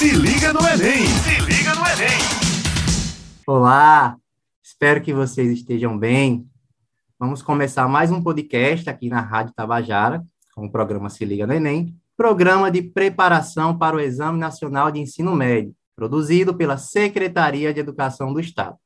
Se liga no Enem! Se liga no Enem! Olá, espero que vocês estejam bem. Vamos começar mais um podcast aqui na Rádio Tabajara, com o programa Se Liga no Enem, programa de preparação para o Exame Nacional de Ensino Médio, produzido pela Secretaria de Educação do Estado.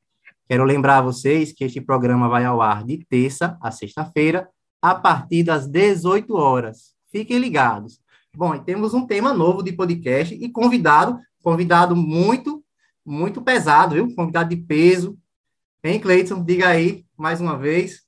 Quero lembrar a vocês que este programa vai ao ar de terça a sexta-feira, a partir das 18 horas. Fiquem ligados. Bom, e temos um tema novo de podcast e convidado, convidado muito, muito pesado, viu? Convidado de peso. Hein, Cleiton? Diga aí, mais uma vez.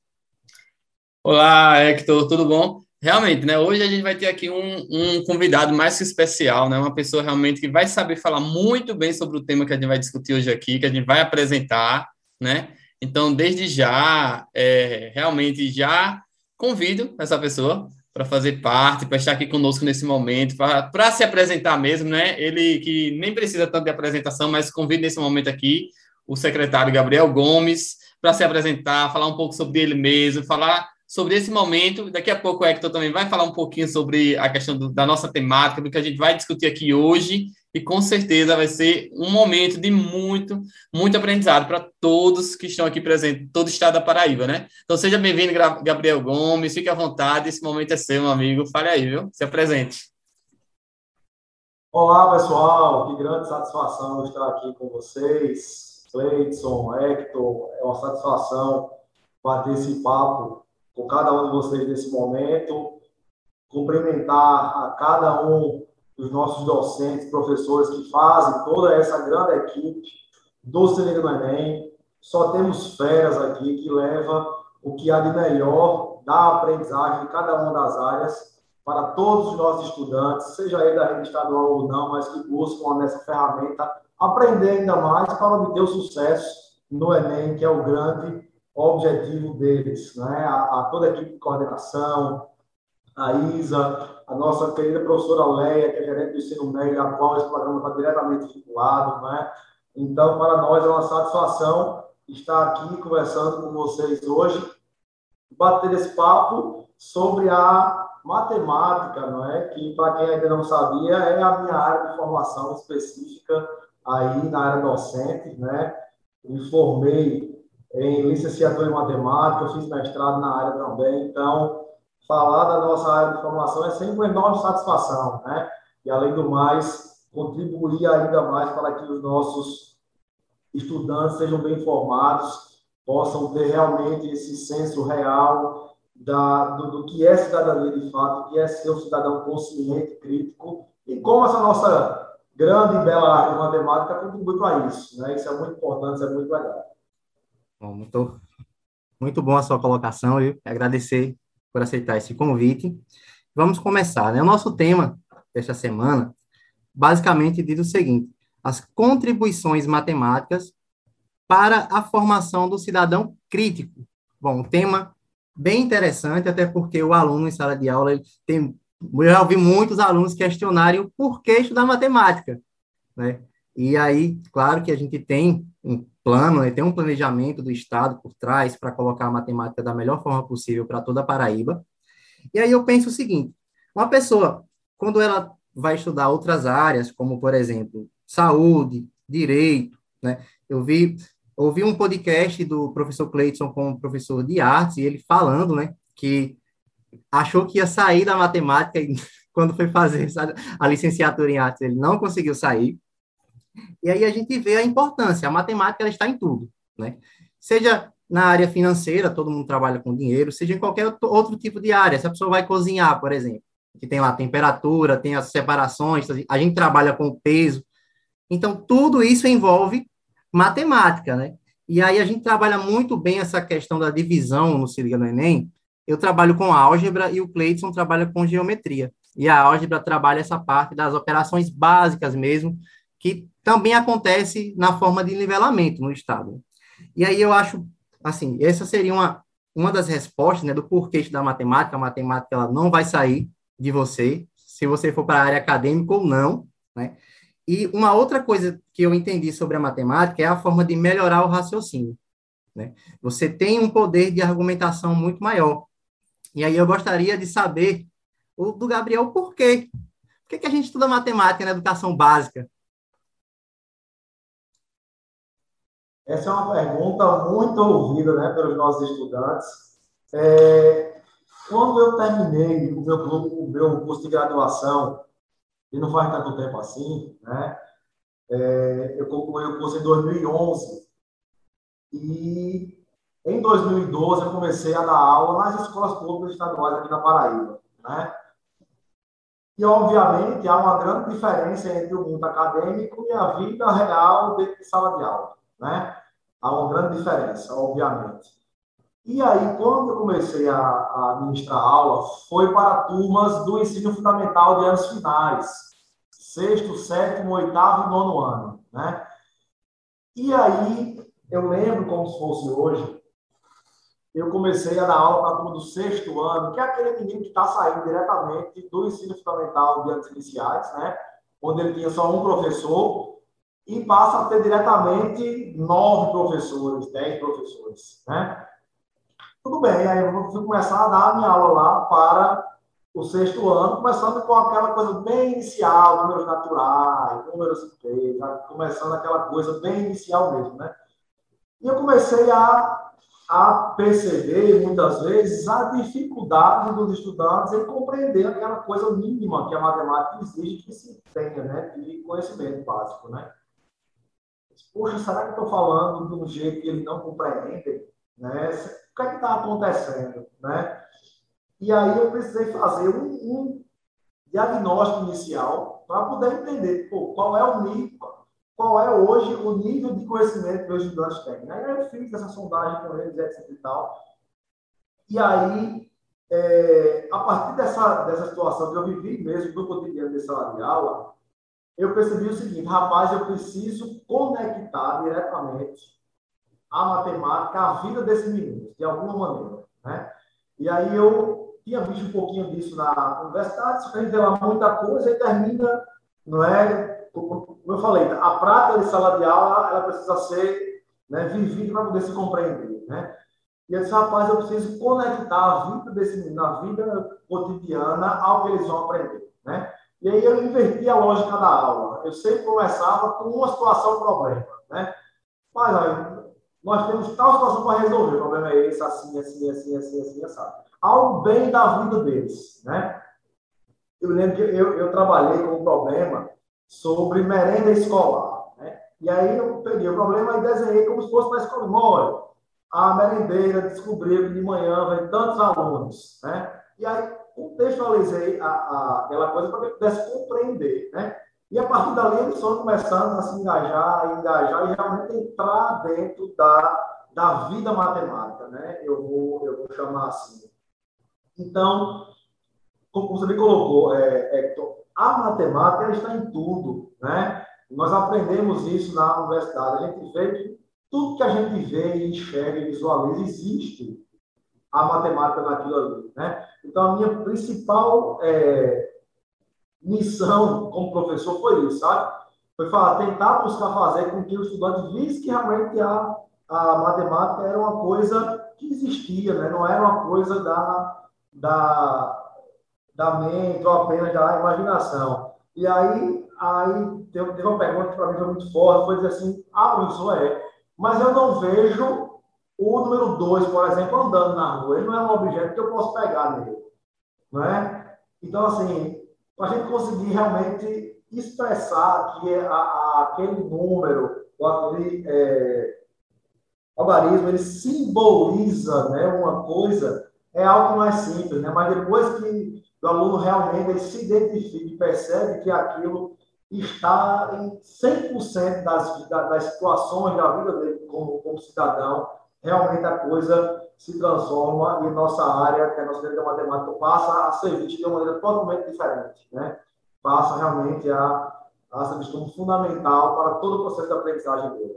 Olá, Hector, tudo bom? Realmente, né? Hoje a gente vai ter aqui um, um convidado mais que especial, né? Uma pessoa realmente que vai saber falar muito bem sobre o tema que a gente vai discutir hoje aqui, que a gente vai apresentar, né? Então, desde já, é, realmente já convido essa pessoa para fazer parte, para estar aqui conosco nesse momento, para se apresentar mesmo, né? Ele que nem precisa tanto de apresentação, mas convido nesse momento aqui o secretário Gabriel Gomes para se apresentar, falar um pouco sobre ele mesmo, falar sobre esse momento. Daqui a pouco o Hector também vai falar um pouquinho sobre a questão do, da nossa temática, do que a gente vai discutir aqui hoje, e com certeza vai ser um momento de muito, muito aprendizado para todos que estão aqui presentes, todo o estado da Paraíba, né? Então seja bem-vindo, Gabriel Gomes, fique à vontade, esse momento é seu, meu amigo. Fale aí, viu? Se apresente. Olá, pessoal, que grande satisfação estar aqui com vocês. Cleidson, Hector, é uma satisfação bater esse papo com cada um de vocês nesse momento, cumprimentar a cada um dos nossos docentes, professores que fazem toda essa grande equipe do Se do Enem. Só temos feras aqui que leva o que há de melhor da aprendizagem de cada uma das áreas para todos os nossos estudantes, seja ele da rede estadual ou não, mas que buscam nessa ferramenta aprender ainda mais para obter o sucesso no Enem, que é o grande objetivo deles. Né? A, a toda a equipe de coordenação, a Isa, a nossa querida professora Leia, que é gerente do ensino médio, a qual esse programa está diretamente vinculado. Né? Então, para nós é uma satisfação estar aqui conversando com vocês hoje, bater esse papo sobre a matemática, não é? Que, para quem ainda não sabia, é a minha área de formação específica aí na área docente, né? Me formei em licenciatura em matemática, fiz mestrado na área também, então falar da nossa área de formação é sempre uma enorme satisfação, né? E, além do mais, contribuir ainda mais para que os nossos estudantes sejam bem formados, possam ter realmente esse senso real da, do, do que é cidadania de fato, que é ser um cidadão consciente, crítico, e como essa nossa grande e bela área de matemática contribui para isso. Né? Isso é muito importante, isso é muito legal. Bom, muito, muito bom a sua colocação, e agradecer por aceitar esse convite. Vamos começar. Né? O nosso tema desta semana basicamente diz o seguinte: as contribuições matemáticas para a formação do cidadão crítico. Bom, um tema bem interessante, até porque o aluno em sala de aula tem. Eu já ouvi muitos alunos questionarem o porquê estudar matemática. Né? E aí, claro que a gente tem um plano, né, tem um planejamento do Estado por trás para colocar a matemática da melhor forma possível para toda a Paraíba. E aí eu penso o seguinte: uma pessoa, quando ela vai estudar outras áreas, como, por exemplo, saúde, direito, né? Eu vi, ouvi um podcast do professor Cleiton com o professor de artes, e ele falando, né, que achou que ia sair da matemática e quando foi fazer a licenciatura em artes, ele não conseguiu sair. E aí a gente vê a importância. A matemática ela está em tudo, né? Seja na área financeira, todo mundo trabalha com dinheiro, seja em qualquer outro tipo de área. Se a pessoa vai cozinhar, por exemplo, que tem lá temperatura, tem as separações, a gente trabalha com o peso. Então, tudo isso envolve matemática, né? E aí a gente trabalha muito bem essa questão da divisão no Se Liga no Enem. Eu trabalho com álgebra e o Cleiton trabalha com geometria. E a álgebra trabalha essa parte das operações básicas mesmo, que também acontece na forma de nivelamento no Estado. E aí eu acho, assim, essa seria uma, uma das respostas né, do porquê da matemática. A matemática ela não vai sair de você, se você for para a área acadêmica ou não, né? E uma outra coisa que eu entendi sobre a matemática é a forma de melhorar o raciocínio. Né? Você tem um poder de argumentação muito maior. E aí eu gostaria de saber o do Gabriel por quê. Por que, que a gente estuda matemática na educação básica? Essa é uma pergunta muito ouvida né, pelos nossos estudantes. É, quando eu terminei o meu, o meu curso de graduação, e não faz tanto tempo assim, né? É, eu concluí o curso em 2011. E em 2012 eu comecei a dar aula nas escolas públicas estaduais aqui na Paraíba, né? E, obviamente, há uma grande diferença entre o mundo acadêmico e a vida real dentro de sala de aula, né? Há uma grande diferença, obviamente. E aí, quando eu comecei a, a ministrar aula, foi para turmas do ensino fundamental de anos finais, sexto, sétimo, oitavo e nono ano, né? E aí, eu lembro como se fosse hoje, eu comecei a dar aula para a turma do sexto ano, que é aquele menino que está saindo diretamente do ensino fundamental de anos iniciais, né? Onde ele tinha só um professor, e passa a ter diretamente nove professores, dez professores, né? Tudo bem, aí eu fui começar a dar a minha aula lá para o sexto ano, começando com aquela coisa bem inicial, números naturais, números inteiros, começando aquela coisa bem inicial mesmo, né? E eu comecei a a perceber, muitas vezes, a dificuldade dos estudantes em compreender aquela coisa mínima que a matemática exige que se tenha, né, de conhecimento básico, né? Poxa, será que estou falando de um jeito que eles não compreendem? Né? O que é está acontecendo, né? E aí eu precisei fazer um, um diagnóstico inicial para poder entender pô, qual é o nível, qual é hoje o nível de conhecimento que os estudantes têm. Aí eu fiz essa sondagem com eles, etc. e tal. E aí, é, a partir dessa, dessa situação que eu vivi mesmo no cotidiano de sala de aula, eu percebi o seguinte, rapaz, eu preciso conectar diretamente a matemática à vida desses meninos, de alguma maneira. Né? E aí eu tinha visto um pouquinho disso na universidade, a gente vê lá muita coisa e termina, não é, como eu falei, a prática de sala de aula ela precisa ser né, vivida para poder se compreender. Né? E eu disse, rapaz, eu preciso conectar a vida desse menino, a vida cotidiana, ao que eles vão aprender. Né? E aí eu inverti a lógica da aula. Eu sempre começava com uma situação, problema. Né? Mas aí, nós temos tal situação para resolver. O problema é esse, assim, assim, assim, assim, assim, assim. Ao bem da vida deles. Né? Eu lembro que eu, eu trabalhei com um problema sobre merenda escolar. Né? E aí eu peguei o problema e desenhei como se fosse na escola. Olha, a merendeira descobriu que de manhã vem tantos alunos. Né? E aí contextualizei a, a, aquela coisa para que ele pudesse compreender. Né? E a partir dali eles foram começando a se engajar, engajar e realmente entrar dentro da, da vida matemática. Né? Eu, vou, eu vou chamar assim. Então, como você me colocou, é, Hector, a matemática está em tudo, né? Nós aprendemos isso na universidade. A gente vê que tudo que a gente vê, enxerga e visualiza existe a matemática naquilo ali, né? Então, a minha principal é, missão como professor foi isso, sabe? Foi falar, tentar buscar fazer com que o estudante visse que realmente a, a matemática era uma coisa que existia, né? Não era uma coisa da, da da mente ou apenas da imaginação. E aí, aí teve uma pergunta que para mim foi muito forte, foi dizer assim, ah, professor, é, mas eu não vejo o número 2, por exemplo, andando na rua. Ele não é um objeto que eu posso pegar nele. Não é? Então, assim, para a gente conseguir realmente expressar que a, a, aquele número, ou aquele é, algarismo, ele simboliza né, uma coisa, é algo mais simples, né? mas depois que o aluno realmente ele se identifica e percebe que aquilo está em 100% das, das situações da vida dele como, como cidadão, realmente a coisa se transforma e nossa área, que é a nossa área da matemática, passa a ser vista de uma maneira totalmente diferente, né? Passa realmente a, a ser visto como fundamental para todo o processo de aprendizagem dele.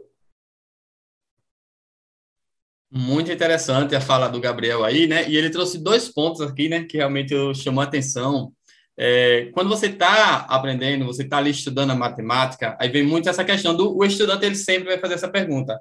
Muito interessante a fala do Gabriel aí, né? E ele trouxe dois pontos aqui, né? Que realmente eu chamou a atenção. É, quando você está aprendendo, você está ali estudando a matemática, aí vem muito essa questão do o estudante ele sempre vai fazer essa pergunta: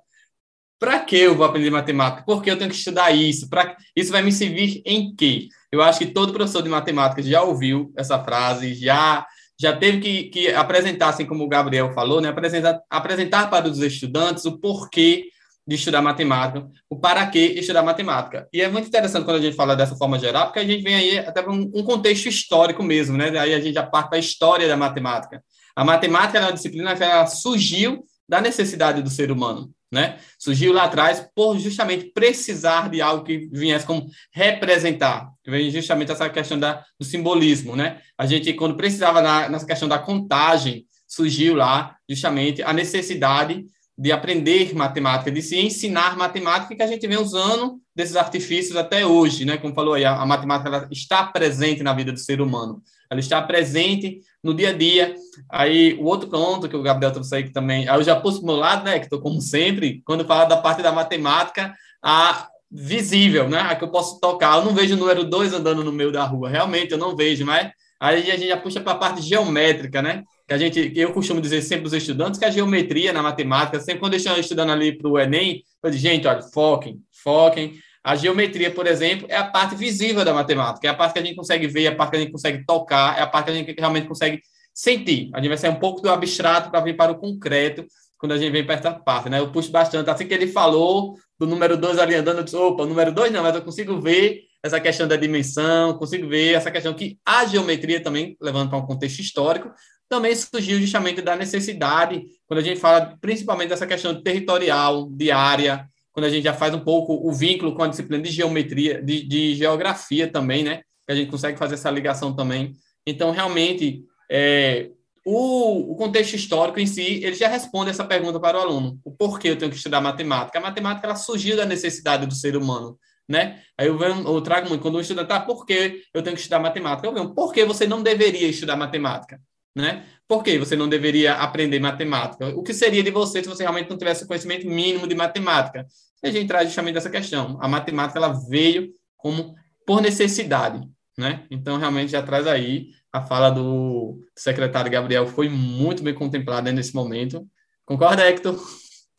para que eu vou aprender matemática? Por que eu tenho que estudar isso? Pra, isso vai me servir em quê? Eu acho que todo professor de matemática já ouviu essa frase, já já teve que, que apresentar, assim como o Gabriel falou, né? Apresentar, apresentar para os estudantes o porquê de estudar matemática, o para que estudar matemática. E é muito interessante quando a gente fala dessa forma geral, porque a gente vem aí até um, um contexto histórico mesmo, né? Daí a gente já parte para a história da matemática. A matemática é uma disciplina que surgiu da necessidade do ser humano, né? Surgiu lá atrás por justamente precisar de algo que viesse como representar, vem justamente essa questão da, do simbolismo, né? A gente, quando precisava na, nessa questão da contagem, surgiu lá justamente a necessidade de aprender matemática, de se ensinar matemática, que a gente vem usando desses artifícios até hoje, né? Como falou aí, a, a matemática está presente na vida do ser humano, ela está presente no dia a dia. Aí, o outro ponto que o Gabriel trouxe aí que também, aí eu já pus meu lado, né? Que estou, como sempre, quando fala da parte da matemática, a visível, né? A que eu posso tocar. Eu não vejo o número 2 andando no meio da rua, realmente eu não vejo, mas aí a gente já puxa para a parte geométrica, né? que a gente, eu costumo dizer sempre para os estudantes que a geometria na matemática, sempre quando eu estou estudando ali para o Enem, eu digo, gente, olha, foquem, foquem. A geometria, por exemplo, é a parte visível da matemática, é a parte que a gente consegue ver, é a parte que a gente consegue tocar, é a parte que a gente realmente consegue sentir. A gente vai sair um pouco do abstrato para vir para o concreto, quando a gente vem para essa parte, né? Eu puxo bastante. Assim que ele falou do número 2 ali andando, eu disse, opa, número 2 não, mas eu consigo ver essa questão da dimensão, consigo ver essa questão que a geometria também, levando para um contexto histórico, também surgiu justamente da necessidade, quando a gente fala principalmente dessa questão territorial, de área, quando a gente já faz um pouco o vínculo com a disciplina de geometria, de, de geografia também, né? Que a gente consegue fazer essa ligação também. Então, realmente, é, o, o, contexto histórico em si, ele já responde essa pergunta para o aluno. O porquê eu tenho que estudar matemática? A matemática, ela surgiu da necessidade do ser humano, né? Aí eu, venho, eu trago muito, quando um estudante, ah, por que eu tenho que estudar matemática? Eu venho, por que você não deveria estudar matemática? né? Por que você não deveria aprender matemática? O que seria de você se você realmente não tivesse conhecimento mínimo de matemática? A gente traz justamente essa questão. A matemática ela veio como por necessidade, né? Então realmente já traz aí a fala do secretário Gabriel foi muito bem contemplada nesse momento. Concorda, Hector?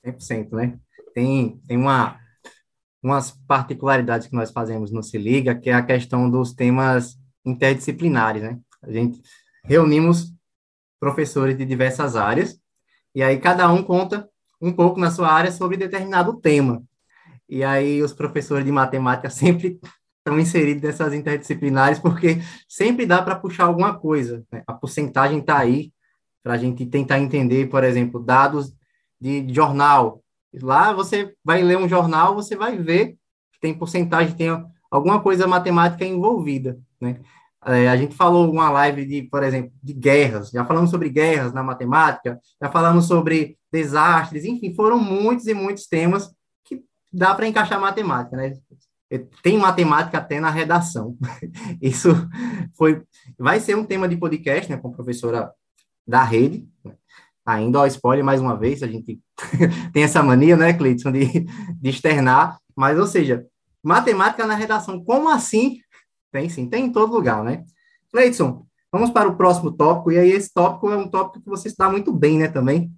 100%, né? Tem, tem uma, umas particularidades que nós fazemos no Se Liga, que é a questão dos temas interdisciplinares, né? A gente reunimos professores de diversas áreas, e aí cada um conta um pouco na sua área sobre determinado tema. E aí os professores de matemática sempre estão inseridos nessas interdisciplinares, porque sempre dá para puxar alguma coisa. Né? A porcentagem está aí para a gente tentar entender, por exemplo, dados de jornal. Lá você vai ler um jornal, você vai ver que tem porcentagem, tem alguma coisa matemática envolvida, né? É, a gente falou uma live de, por exemplo, de guerras, já falamos sobre guerras na matemática, já falamos sobre desastres, enfim, foram muitos e muitos temas dá para encaixar matemática, né? Tem matemática até na redação. Isso foi, vai ser um tema de podcast, né, com a professora da rede. Ainda, ó, spoiler mais uma vez, a gente tem essa mania, né, Cleiton, de, de externar, mas, ou seja, matemática na redação, como assim tem sim, tem em todo lugar, né? Cleidson, vamos para o próximo tópico, e aí esse tópico é um tópico que você está muito bem, né, também?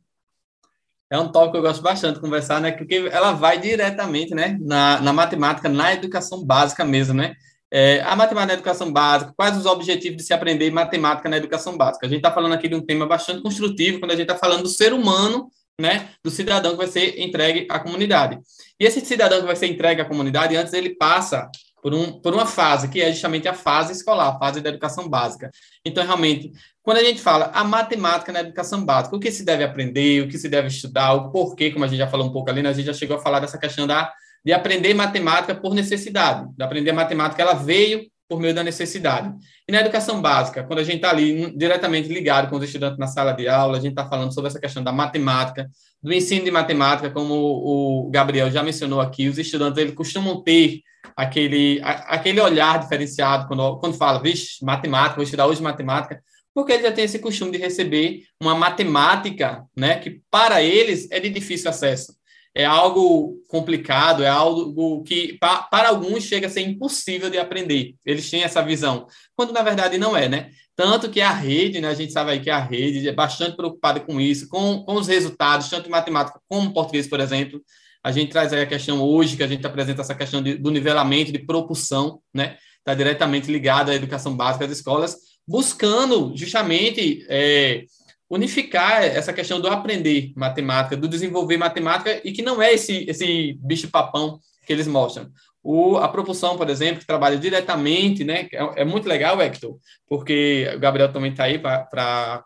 É um tópico que eu gosto bastante de conversar, né, porque ela vai diretamente, né, na, na matemática, na educação básica mesmo, né? É, a matemática na educação básica, quais os objetivos de se aprender matemática na educação básica? A gente está falando aqui de um tema bastante construtivo, quando a gente está falando do ser humano, né, do cidadão que vai ser entregue à comunidade. E esse cidadão que vai ser entregue à comunidade, antes ele passa por, um, por uma fase, que é justamente a fase escolar, a fase da educação básica. Então, realmente, quando a gente fala a matemática na educação básica, o que se deve aprender, o que se deve estudar, o porquê, como a gente já falou um pouco ali, né, a gente já chegou a falar dessa questão da, de aprender matemática por necessidade, de aprender matemática, ela veio por meio da necessidade. E na educação básica, quando a gente está ali diretamente ligado com os estudantes na sala de aula, a gente está falando sobre essa questão da matemática, do ensino de matemática, como o Gabriel já mencionou aqui, os estudantes eles costumam ter aquele, aquele olhar diferenciado quando, quando fala, vixe, matemática, vou estudar hoje matemática, porque ele já tem esse costume de receber uma matemática, né, que para eles é de difícil acesso. É algo complicado, é algo que pa, para alguns chega a ser impossível de aprender. Eles têm essa visão, quando na verdade não é, né? Tanto que a rede, né, a gente sabe aí que a rede é bastante preocupada com isso, com, com os resultados, tanto em matemática como português, por exemplo. A gente traz aí a questão hoje, que a gente apresenta essa questão de, do nivelamento, de propulsão, né? Está diretamente ligado à educação básica das escolas, buscando justamente é, unificar essa questão do aprender matemática, do desenvolver matemática, e que não é esse, esse bicho-papão que eles mostram. O, a propulsão, por exemplo, que trabalha diretamente, né? É, é muito legal, Hector, porque o Gabriel também está aí para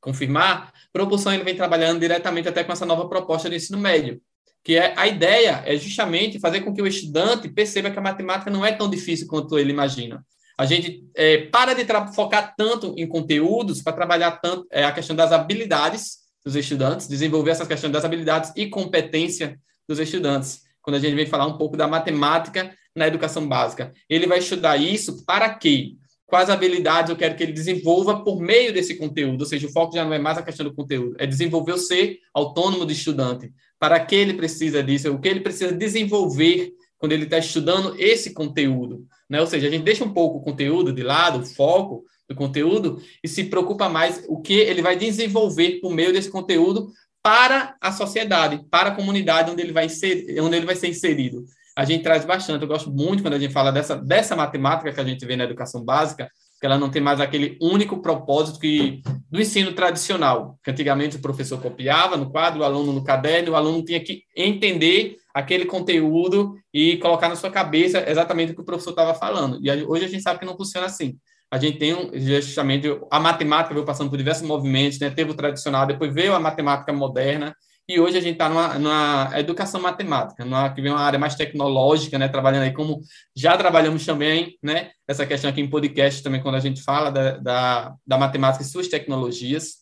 confirmar. Propulsão ele vem trabalhando diretamente até com essa nova proposta de ensino médio, que é a ideia é justamente fazer com que o estudante perceba que a matemática não é tão difícil quanto ele imagina. A gente é, para de focar tanto em conteúdos para trabalhar tanto é, a questão das habilidades dos estudantes, desenvolver essas questões das habilidades e competência dos estudantes. Quando a gente vem falar um pouco da matemática na educação básica, ele vai estudar isso para quê? Quais habilidades eu quero que ele desenvolva por meio desse conteúdo? Ou seja, o foco já não é mais a questão do conteúdo, é desenvolver o ser autônomo do estudante. Para que ele precisa disso? O que ele precisa desenvolver quando ele está estudando esse conteúdo? Né? Ou seja, a gente deixa um pouco o conteúdo de lado, o foco do conteúdo, e se preocupa mais o que ele vai desenvolver por meio desse conteúdo para a sociedade, para a comunidade onde ele vai ser, onde ele vai ser inserido. A gente traz bastante, eu gosto muito quando a gente fala dessa, dessa matemática que a gente vê na educação básica, que ela não tem mais aquele único propósito que do ensino tradicional, que antigamente o professor copiava no quadro, o aluno no caderno, o aluno tinha que entender aquele conteúdo e colocar na sua cabeça exatamente o que o professor estava falando. E hoje a gente sabe que não funciona assim. A gente tem justamente a matemática veio passando por diversos movimentos, né? teve o tradicional, depois veio a matemática moderna, e hoje a gente está numa, numa, educação matemática, numa, que vem uma área mais tecnológica, né? trabalhando aí como já trabalhamos também, né? essa questão aqui em podcast também, quando a gente fala da, da, da matemática e suas tecnologias,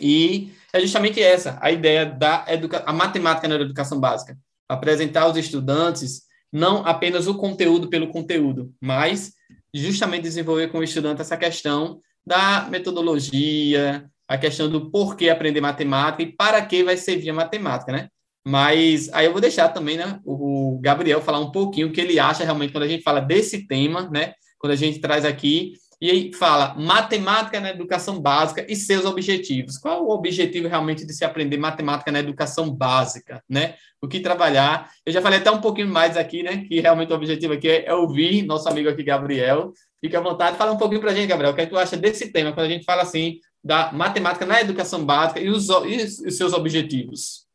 e é justamente essa, a ideia da educa a matemática na educação básica apresentar aos estudantes não apenas o conteúdo pelo conteúdo, mas justamente desenvolver com o estudante essa questão da metodologia, a questão do porquê aprender matemática e para que vai servir a matemática, né? Mas aí eu vou deixar também, né, o Gabriel falar um pouquinho o que ele acha realmente quando a gente fala desse tema, né? Quando a gente traz aqui e aí fala matemática na educação básica e seus objetivos. Qual o objetivo realmente de se aprender matemática na educação básica, né? O que trabalhar? Eu já falei até um pouquinho mais aqui, né? Que realmente o objetivo aqui é ouvir nosso amigo aqui, Gabriel. Fique à vontade, fala um pouquinho para a gente, Gabriel, o que, é que tu acha desse tema, quando a gente fala assim, da matemática na educação básica e os, e os seus objetivos.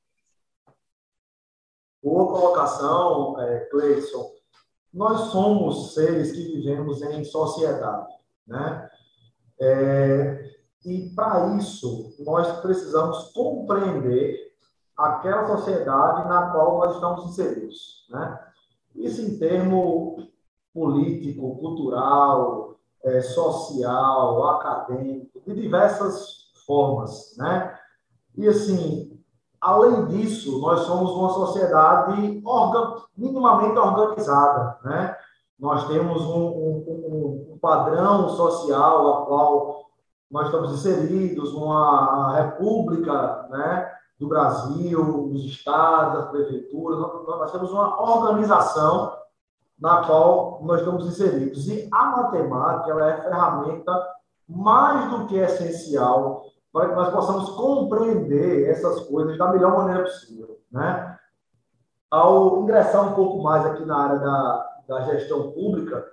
Boa colocação, é, Cleison. Nós somos seres que vivemos em sociedade. Né? É, e para isso, nós precisamos compreender aquela sociedade na qual nós estamos inseridos. Né? Isso em termo político, cultural, é, social, acadêmico, de diversas formas. Né? E assim, além disso, nós somos uma sociedade minimamente organizada. Né? Nós temos um, um, um padrão social a qual nós estamos inseridos, uma república né, do Brasil, os estados, as prefeituras, nós temos uma organização na qual nós estamos inseridos. E a matemática ela é a ferramenta mais do que essencial para que nós possamos compreender essas coisas da melhor maneira possível. Né? Ao ingressar um pouco mais aqui na área da, da gestão pública,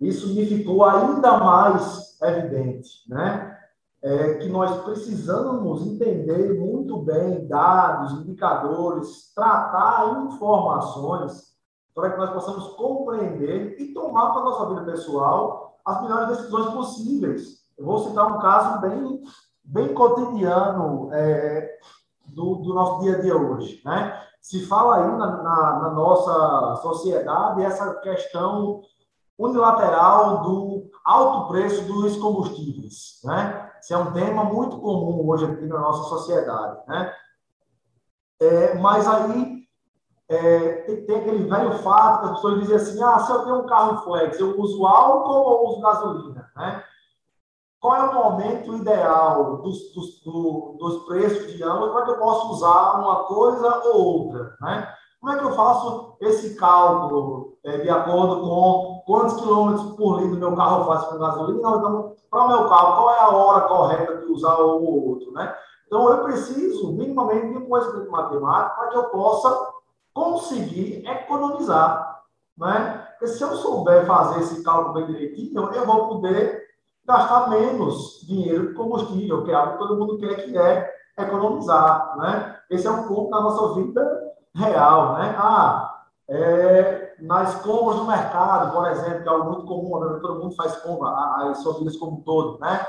isso me ficou ainda mais evidente, né? É que nós precisamos entender muito bem dados, indicadores, tratar informações para que nós possamos compreender e tomar para a nossa vida pessoal as melhores decisões possíveis. Eu vou citar um caso bem, bem cotidiano é, do, do nosso dia a dia hoje, né? se fala aí na, na, na nossa sociedade essa questão unilateral do alto preço dos combustíveis, né? Isso é um tema muito comum hoje aqui na nossa sociedade, né? É, mas aí é, tem, tem, aquele velho fato que as pessoas dizem assim, ah, se eu tenho um carro flex, eu uso álcool ou uso gasolina, né? Qual é o momento ideal dos, dos, do, dos preços de ambos para que eu possa usar uma coisa ou outra, né? Como é que eu faço esse cálculo é, de acordo com quantos quilômetros por litro meu carro faz com gasolina? Então, para o meu carro, qual é a hora correta de usar um ou outro, né? Então, eu preciso minimamente de um conhecimento matemático para que eu possa conseguir economizar, né? Porque se eu souber fazer esse cálculo bem direitinho, eu vou poder gastar menos dinheiro de combustível, que é algo que todo mundo quer, que é economizar, né? Esse é um ponto da nossa vida real, né? Ah, é, nas compras do mercado, por exemplo, que é algo muito comum, né? todo mundo faz compra, as famílias como um todo, né?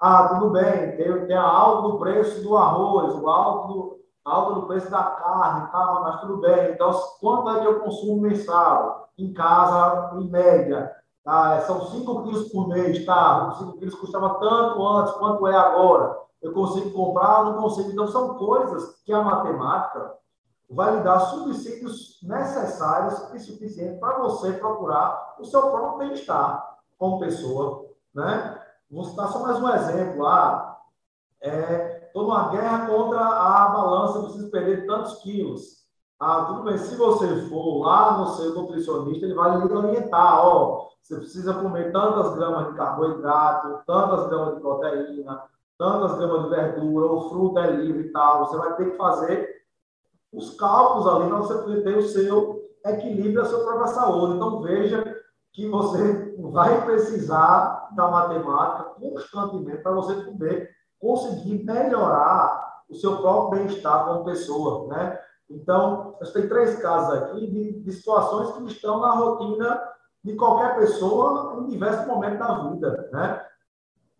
Ah, tudo bem, tem, tem a alta do preço do arroz, o alto do, do preço da carne, tá, mas tudo bem. Então, quanto é que eu consumo mensal? Em casa, em média, tá? são 5 quilos por mês, tá? 5 quilos custava tanto antes, quanto é agora? Eu consigo comprar, não consigo. Então, são coisas que a matemática vai lhe dar subsídios necessários e suficientes para você procurar o seu próprio bem-estar como pessoa, né? Vou citar só mais um exemplo. Ah, estou é, numa guerra contra a balança, preciso perder tantos quilos. Ah, tudo bem, se você for lá no seu nutricionista, ele vai lhe orientar, ó, você precisa comer tantas gramas de carboidrato, tantas gramas de proteína, tantas gramas de verdura, o fruto é livre e tal. Você vai ter que fazer os cálculos ali para você poder ter o seu equilíbrio, a sua própria saúde. Então, veja que você vai precisar da matemática constantemente para você poder conseguir melhorar o seu próprio bem-estar como pessoa, né? Então, eu tenho três casos aqui de, de, situações que estão na rotina de qualquer pessoa em diversos momentos da vida, né?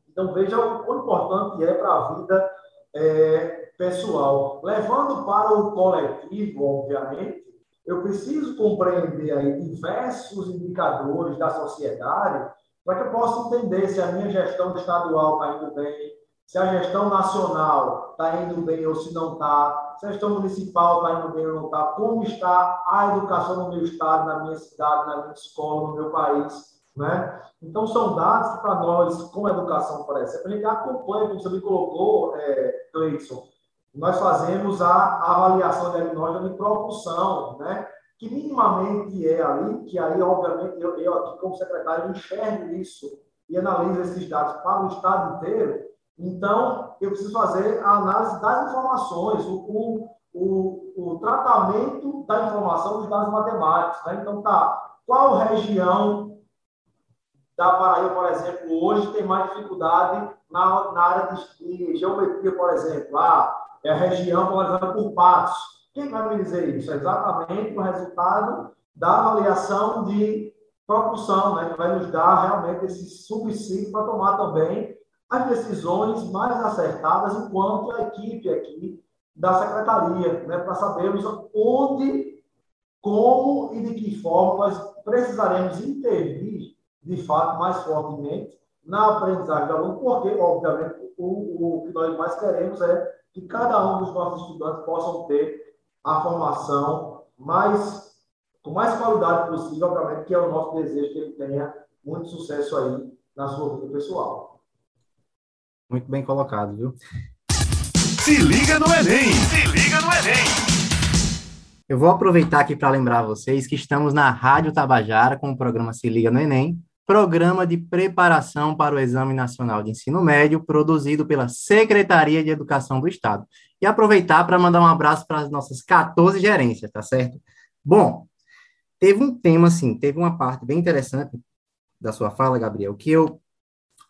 Então, veja o quão importante é para a vida é, pessoal. Levando para o coletivo, obviamente, eu preciso compreender aí diversos indicadores da sociedade para que eu possa entender se a minha gestão estadual está indo bem, se a gestão nacional está indo bem ou se não está, se a gestão municipal está indo bem ou não está, como está a educação no meu estado, na minha cidade, na minha escola, no meu país. Né? Então, são dados que, para nós, como educação, por exemplo, a acompanha, como você me colocou, é, nós fazemos a avaliação diagnóstica de propulsão, né? que minimamente é ali, que aí, obviamente, eu, eu aqui como secretário enxergo isso e analiso esses dados para o estado inteiro, então eu preciso fazer a análise das informações, o, o, o, tratamento da informação dos dados matemáticos. Né? Então, tá, qual região da Paraíba, por exemplo, hoje tem mais dificuldade na, na área de, de geometria, por exemplo? Ah, é a região polarizada por patos. Quem vai me dizer isso? É exatamente o resultado da avaliação de propulsão, né, que vai nos dar realmente esse subsídio para tomar também as decisões mais acertadas enquanto a equipe aqui da secretaria, né, para sabermos onde, como e de que forma nós precisaremos intervir, de fato, mais fortemente na aprendizagem do aluno, porque, obviamente, o, o que nós mais queremos é que cada um dos nossos estudantes possam ter a formação mais com mais qualidade possível, obviamente, que é o nosso desejo que ele tenha muito sucesso aí na sua vida pessoal. Muito bem colocado, viu? Se liga no Enem! Se liga no Enem! Eu vou aproveitar aqui para lembrar vocês que estamos na Rádio Tabajara com o programa Se Liga no Enem, Programa de Preparação para o Exame Nacional de Ensino Médio, produzido pela Secretaria de Educação do Estado. E aproveitar para mandar um abraço para as nossas 14 gerências, tá certo? Bom, teve um tema, assim, teve uma parte bem interessante da sua fala, Gabriel, que eu,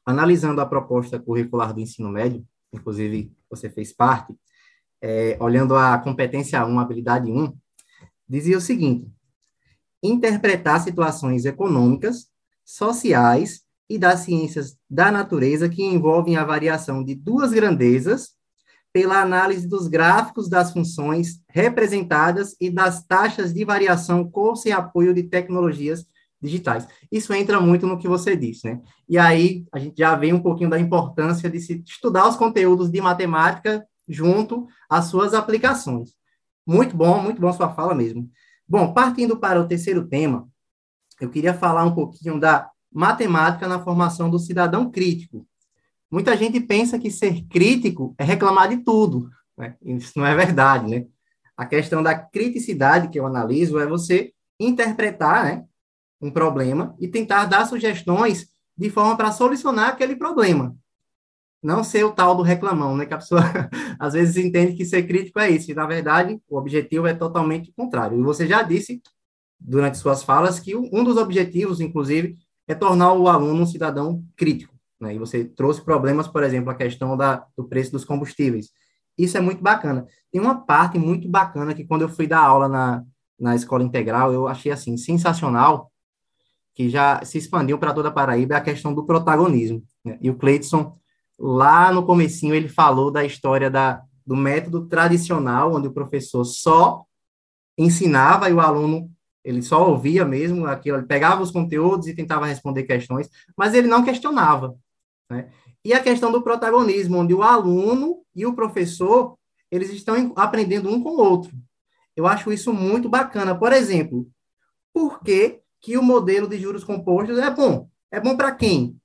analisando a proposta curricular do ensino médio, inclusive você fez parte, é, olhando a competência 1, habilidade 1, dizia o seguinte: interpretar situações econômicas sociais e das ciências da natureza que envolvem a variação de duas grandezas pela análise dos gráficos das funções representadas e das taxas de variação com sem apoio de tecnologias digitais. Isso entra muito no que você disse, né? E aí a gente já vê um pouquinho da importância de se estudar os conteúdos de matemática junto às suas aplicações. Muito bom, muito bom sua fala mesmo. Bom, partindo para o terceiro tema, eu queria falar um pouquinho da matemática na formação do cidadão crítico. Muita gente pensa que ser crítico é reclamar de tudo. Né? Isso não é verdade, né? A questão da criticidade que eu analiso é você interpretar né, um problema e tentar dar sugestões de forma para solucionar aquele problema. Não ser o tal do reclamão, né? Que a pessoa às vezes entende que ser crítico é isso. E, na verdade, o objetivo é totalmente contrário. E você já disse durante suas falas que um dos objetivos, inclusive, é tornar o aluno um cidadão crítico. Né? E você trouxe problemas, por exemplo, a questão da, do preço dos combustíveis. Isso é muito bacana. Tem uma parte muito bacana que quando eu fui dar aula na, na escola integral, eu achei assim sensacional, que já se expandiu para toda a Paraíba, é a questão do protagonismo. Né? E o Cleidson, lá no comecinho, ele falou da história da, do método tradicional, onde o professor só ensinava e o aluno ele só ouvia mesmo aquilo, ele pegava os conteúdos e tentava responder questões, mas ele não questionava. Né? E a questão do protagonismo, onde o aluno e o professor eles estão aprendendo um com o outro. Eu acho isso muito bacana. Por exemplo, por que, que o modelo de juros compostos é bom? É bom para quem?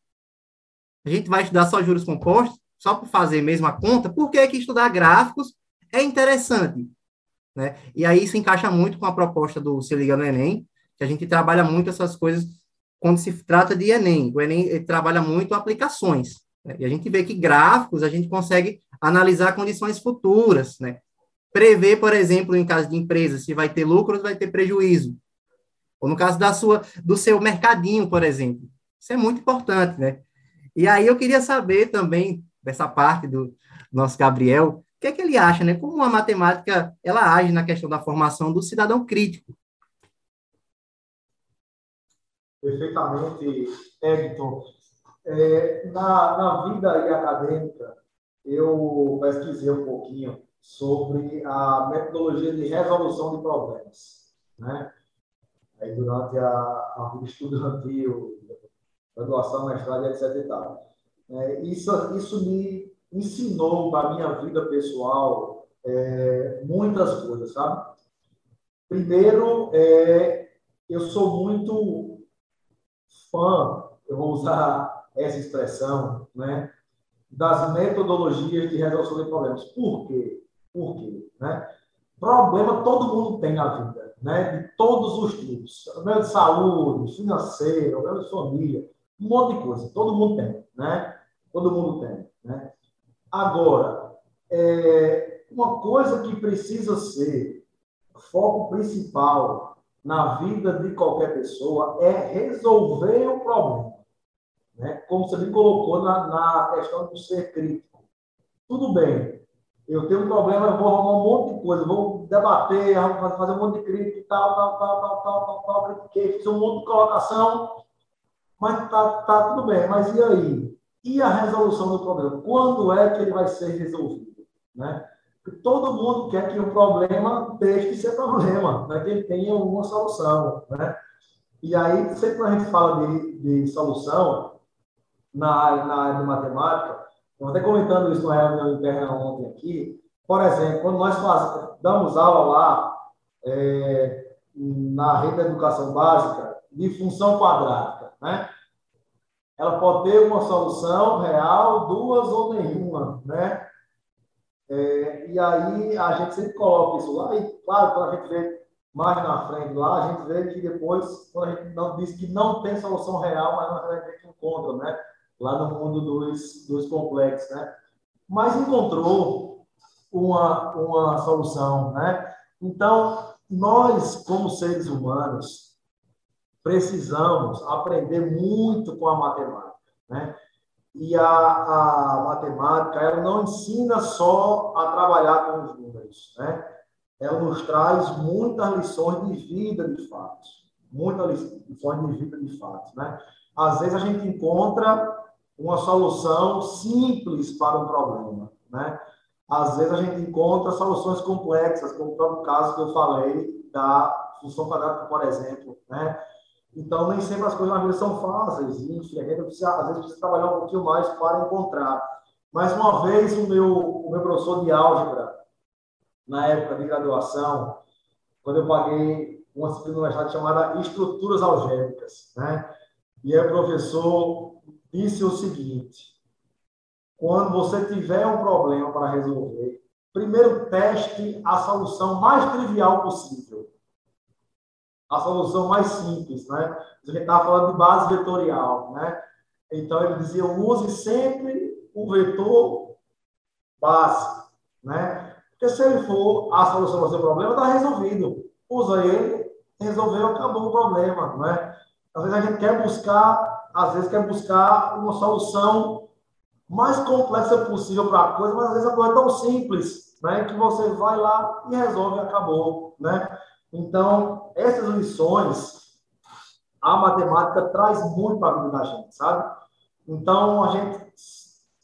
A gente vai estudar só juros compostos, só por fazer mesmo a conta? Por que, que estudar gráficos é interessante? Né? E aí isso encaixa muito com a proposta do Se Liga no Enem, que a gente trabalha muito essas coisas quando se trata de Enem. O Enem trabalha muito aplicações. Né? E a gente vê que gráficos a gente consegue analisar condições futuras, né? Prever, por exemplo, em caso de empresa, se vai ter lucro ou vai ter prejuízo. Ou no caso da sua, do seu mercadinho, por exemplo. Isso é muito importante, né? E aí eu queria saber também, dessa parte do nosso Gabriel, que é que ele acha, né? Como a matemática ela age na questão da formação do cidadão crítico. Perfeitamente, Edson. É, na, na vida acadêmica, eu pesquisei um pouquinho sobre a metodologia de resolução de problemas, né? Aí, durante a, a vida estudantil, graduação, mestrado, etc. E tal. É, isso, isso me ensinou para a minha vida pessoal é, muitas coisas, sabe? Primeiro, é, eu sou muito fã, eu vou usar essa expressão, né, das metodologias de resolução de problemas. Por quê? Por quê? Né? Problema todo mundo tem na vida, né? de todos os tipos. Problema de saúde, financeiro, problema de família, um monte de coisa. Todo mundo tem, né? Todo mundo tem, né? Agora, é, uma coisa que precisa ser foco principal na vida de qualquer pessoa é resolver o problema. Né? Como você me colocou na, na questão do ser crítico. Tudo bem, eu tenho um problema, eu vou arrumar um monte de coisa, vou debater, fazer um monte de crítica tal, tal, tal, tal, tal, tal, tal, critiquei, fiz um monte de colocação, mas tá, tá tudo bem. Mas e aí? E a resolução do problema? Quando é que ele vai ser resolvido? Né? Todo mundo quer que o problema deixe de ser problema, né? que ele tenha uma solução. Né? E aí, sempre que a gente fala de, de solução na na área de matemática, eu até comentando isso na reunião interna ontem aqui, por exemplo, quando nós faz, damos aula lá é, na rede da educação básica de função quadrática, né? ela pode ter uma solução real, duas ou nenhuma, né? É, e aí a gente sempre coloca isso lá, e claro, quando a gente vê mais na frente lá, a gente vê que depois, quando a gente não diz que não tem solução real, mas na verdade a gente encontra, né? Lá no mundo dos, dos complexos, né? Mas encontrou uma, uma solução, né? Então, nós, como seres humanos, precisamos aprender muito com a matemática, né? E a, a matemática, ela não ensina só a trabalhar com os números, né? Ela nos traz muitas lições de vida, de fatos. Muitas lições de vida, de fatos, né? Às vezes a gente encontra uma solução simples para um problema, né? Às vezes a gente encontra soluções complexas, como o próprio caso que eu falei da função quadrada, por exemplo, né? Então, nem sempre as coisas na vida são fáceis. Enfim, a gente precisa, às vezes precisa trabalhar um pouquinho mais para encontrar. Mais uma vez, o meu, o meu professor de álgebra, na época de graduação, quando eu paguei uma disciplina chamada Estruturas Algébricas, né? E o professor disse o seguinte: quando você tiver um problema para resolver, primeiro teste a solução mais trivial possível a solução mais simples, né? A gente estava falando de base vetorial, né? Então, ele dizia, use sempre o vetor base, né? Porque se ele for a solução do seu problema, está resolvido. Usa ele, resolveu, acabou o problema, né? Às vezes a gente quer buscar às vezes, quer buscar uma solução mais complexa possível para a coisa, mas às vezes a coisa é tão simples, né, que você vai lá e resolve e acabou, né? Então, essas lições, a matemática traz muito para a vida da gente, sabe? Então, a gente,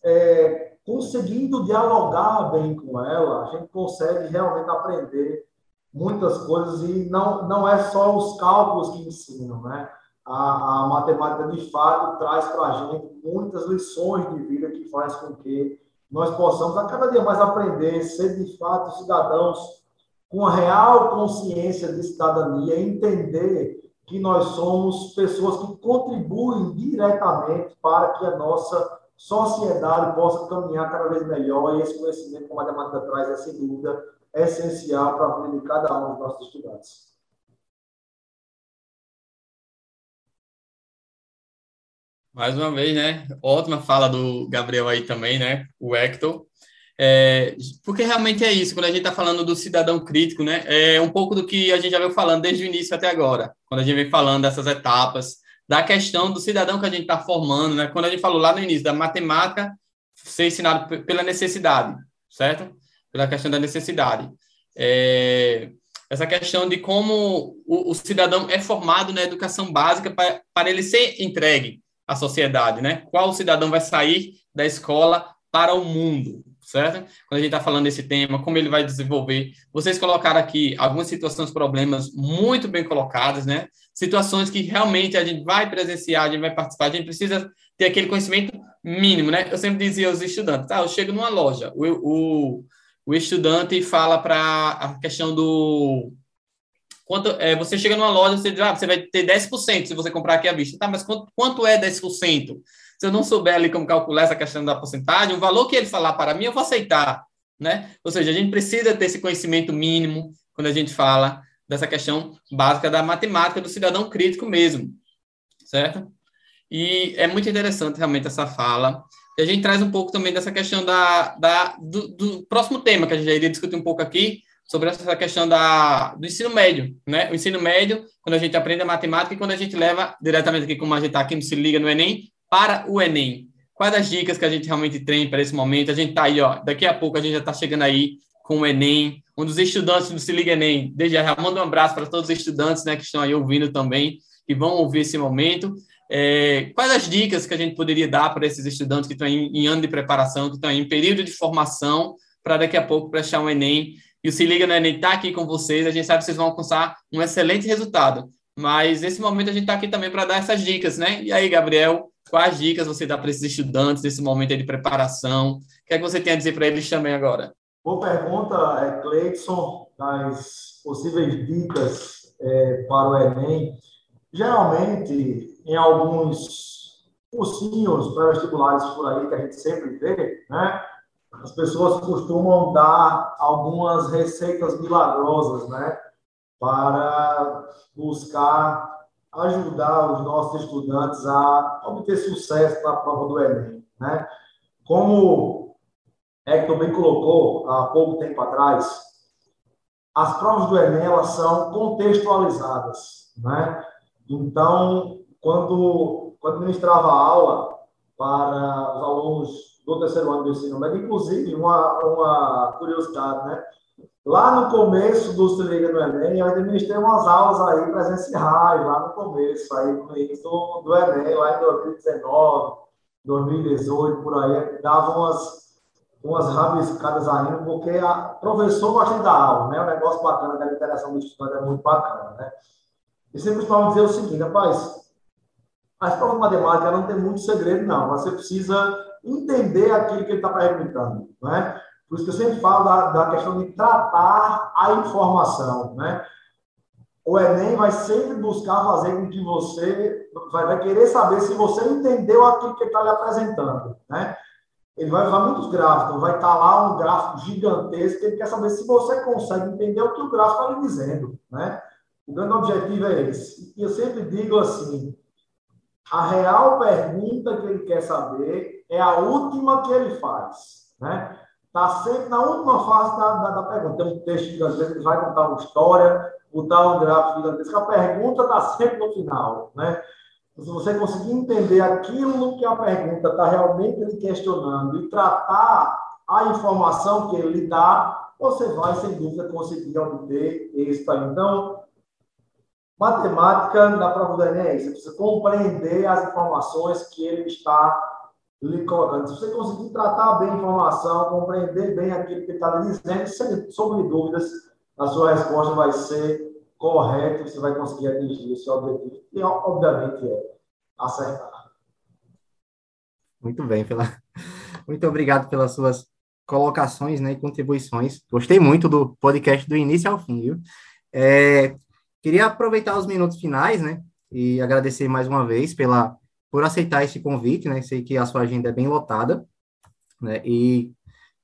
é, conseguindo dialogar bem com ela, a gente consegue realmente aprender muitas coisas e não, não é só os cálculos que ensinam, né? A, a matemática, de fato, traz para a gente muitas lições de vida que faz com que nós possamos a cada dia mais aprender, ser de fato cidadãos com a real consciência de cidadania, entender que nós somos pessoas que contribuem diretamente para que a nossa sociedade possa caminhar cada vez melhor e esse conhecimento que a matemática traz é, sem dúvida, essencial para a vida de cada um dos nossos estudantes. Mais uma vez, né? Ótima fala do Gabriel aí também, né? O Hector. É, porque realmente é isso, quando a gente está falando do cidadão crítico, né? É um pouco do que a gente já veio falando desde o início até agora, quando a gente vem falando dessas etapas, da questão do cidadão que a gente está formando, né? Quando a gente falou lá no início da matemática ser ensinado pela necessidade, certo? Pela questão da necessidade. É, essa questão de como o, o, cidadão é formado na educação básica para, para ele ser entregue à sociedade, né? Qual cidadão vai sair da escola para o mundo, certo? Quando a gente está falando desse tema, como ele vai desenvolver. Vocês colocaram aqui algumas situações, problemas muito bem colocadas, né? Situações que realmente a gente vai presenciar, a gente vai participar, a gente precisa ter aquele conhecimento mínimo, né? Eu sempre dizia aos estudantes, tá, eu chego numa loja, o, o, o estudante fala para a questão do quanto é, você chega numa loja, você diz, ah, você vai ter 10% se você comprar aqui à vista. Tá, mas quanto, quanto é 10%? se eu não souber ali como calcular essa questão da porcentagem, o valor que ele falar para mim, eu vou aceitar, né? Ou seja, a gente precisa ter esse conhecimento mínimo quando a gente fala dessa questão básica da matemática do cidadão crítico mesmo, certo? E é muito interessante realmente essa fala. E a gente traz um pouco também dessa questão da, da do, do, próximo tema que a gente iria discutir um pouco aqui, sobre essa questão da, do ensino médio, né? O ensino médio, quando a gente aprende a matemática e quando a gente leva diretamente aqui, como a gente está aqui no Se Liga no Enem, para o Enem. Quais as dicas que a gente realmente tem para esse momento? A gente está aí, ó, daqui a pouco a gente já está chegando aí com o Enem, um dos estudantes do Se Liga Enem. Desde já mando um abraço para todos os estudantes né, que estão aí ouvindo também, que vão ouvir esse momento. É, quais as dicas que a gente poderia dar para esses estudantes que estão em, em ano de preparação, que estão em período de formação, para daqui a pouco prestar um Enem? E o Se Liga no Enem está aqui com vocês, a gente sabe que vocês vão alcançar um excelente resultado. Mas nesse momento a gente está aqui também para dar essas dicas, né? E aí, Gabriel, Quais dicas você dá para esses estudantes nesse momento de preparação? O que é que você tem a dizer para eles também agora? Boa pergunta, é, Cleidson, das possíveis dicas é, para o Enem. Geralmente, em alguns cursinhos pré-vestibulares por aí que a gente sempre vê, né? As pessoas costumam dar algumas receitas milagrosas, né? Para buscar ajudar os nossos estudantes a obter sucesso na prova do Enem. Né? Como Hector bem colocou há pouco tempo atrás, as provas do Enem elas são contextualizadas. Né? Então, quando, quando ministrava aula para os alunos do terceiro ano do ensino médio, inclusive, uma, uma curiosidade, né? Lá no começo do Se Liga no Enem, eu administrei umas aulas aí presenciais, lá no começo, aí do, do Enem, lá em 2019, 2018, por aí, dava umas, umas rabiscadas ainda, porque a professor gosta dar aula, né? O negócio bacana da interação do estudante é muito bacana, né? E sempre costumava dizer o seguinte, rapaz, as provas de matemática não tem muito segredo, não. Você precisa entender aquilo que ele está perguntando, né? Por isso que eu sempre falo da, da questão de tratar a informação, né? O Enem vai sempre buscar fazer com que você vai, vai querer saber se você entendeu aquilo que ele está lhe apresentando, né? Ele vai usar muitos gráficos, vai estar tá lá um gráfico gigantesco, ele quer saber se você consegue entender o que o gráfico está lhe dizendo, né? O grande objetivo é esse. E eu sempre digo assim, a real pergunta que ele quer saber é a última que ele faz, né? Está sempre na última fase da, da, da, pergunta. Tem um texto gigantesco, ele vai contar uma história, botar um gráfico gigantesco. A pergunta está sempre no final. Né? se você conseguir entender aquilo que a pergunta está realmente lhe questionando e tratar a informação que ele lhe dá, você vai, sem dúvida, conseguir obter êxito. Então, matemática na prova do Enem é isso. Você precisa compreender as informações que ele está Se você conseguir tratar bem a informação, compreender bem aquilo que está lhe dizendo, sem sombra de dúvidas, a sua resposta vai ser correta você vai conseguir atingir o seu objetivo, que obviamente é acertar. Muito bem, pela... muito obrigado pelas suas colocações né, e contribuições. Gostei muito do podcast do início ao fim, viu? É, queria aproveitar os minutos finais, né, e agradecer mais uma vez pela por aceitar esse convite, né? Sei que a sua agenda é bem lotada, né? E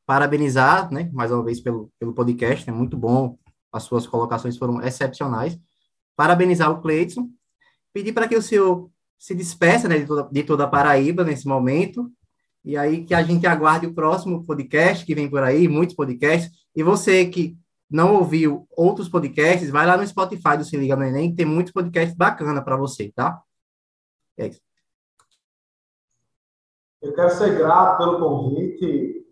parabenizar, né, mais uma vez pelo, pelo podcast, é né, muito bom, as suas colocações foram excepcionais. Parabenizar o Cleiton, pedir para que o senhor se despeça né, de, toda, de toda a Paraíba nesse momento, e aí que a gente aguarde o próximo podcast que vem por aí, muitos podcasts. E você que não ouviu outros podcasts, vai lá no Spotify do Se Liga no Enem, tem muitos podcasts bacanas para você, tá? É isso. Eu quero ser grato pelo convite,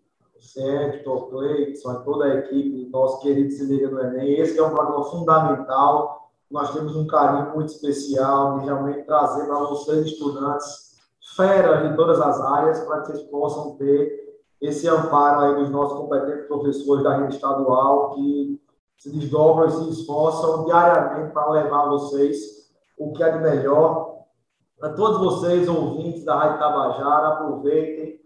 Hector, Cleiton, toda a equipe, nosso querido Se Liga no Enem. Esse é um programa fundamental. Nós temos um carinho muito especial de realmente trazer para vocês, estudantes, feras de todas as áreas para que vocês possam ter esse amparo aí dos nossos competentes professores da rede estadual que se desdobram e se esforçam diariamente para levar a vocês o que é de melhor. Para todos vocês, ouvintes da Rádio Tabajara, aproveitem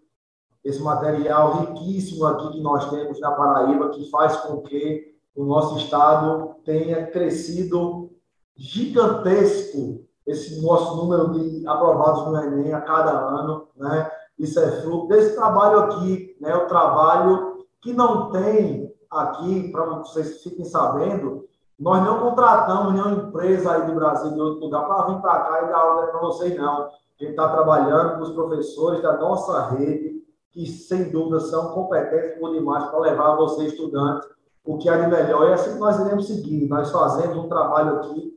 esse material riquíssimo aqui que nós temos na Paraíba, que faz com que o nosso estado tenha crescido gigantesco esse nosso número de aprovados no Enem a cada ano, né? Isso é fruto desse trabalho aqui, né? O trabalho que não tem aqui, para vocês fiquem sabendo, nós não contratamos nenhuma empresa aí do Brasil, de outro lugar, para vir para cá e dar aula para vocês, não. A gente está trabalhando com os professores da nossa rede, que sem dúvida são competentes por demais para levar você, estudante, o que há de melhor. E é assim que nós iremos seguir. Nós fazemos um trabalho aqui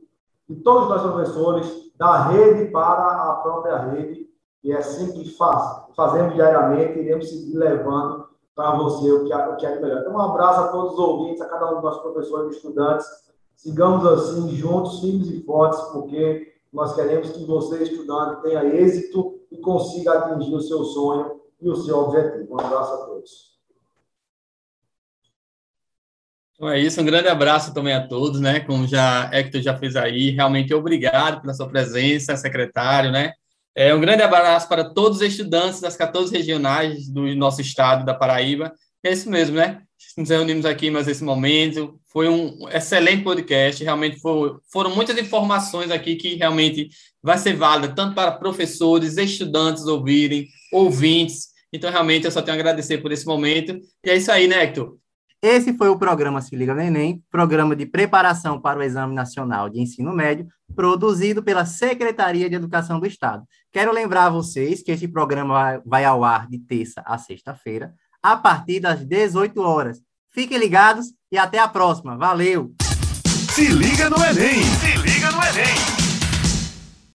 de todos nós professores, da rede para a própria rede, e é assim que faz, fazemos diariamente, iremos seguir levando para você o que, é, o que é melhor. Então, um abraço a todos os ouvintes, a cada um dos nossos professores e estudantes. Sigamos assim, juntos, firmes e fortes, porque nós queremos que você, estudante, tenha êxito e consiga atingir o seu sonho e o seu objetivo. Um abraço a todos. Então é isso, um grande abraço também a todos, né? Como já Hector já fez aí, realmente obrigado pela sua presença, secretário, né? É, um grande abraço para todos os estudantes das 14 regionais do nosso estado da Paraíba. É isso mesmo, né? Nos reunimos aqui mais esse momento. Foi um excelente podcast. Realmente foi, foram muitas informações aqui que realmente vai ser válida tanto para professores, estudantes ouvirem, ouvintes. Então, realmente, eu só tenho a agradecer por esse momento. E é isso aí, né, Hector? Esse foi o programa Se Liga no Enem, programa de preparação para o Exame Nacional de Ensino Médio, produzido pela Secretaria de Educação do Estado. Quero lembrar a vocês que esse programa vai ao ar de terça a sexta-feira, a partir das 18 horas. Fiquem ligados e até a próxima. Valeu! Se liga no Enem! Se liga no Enem!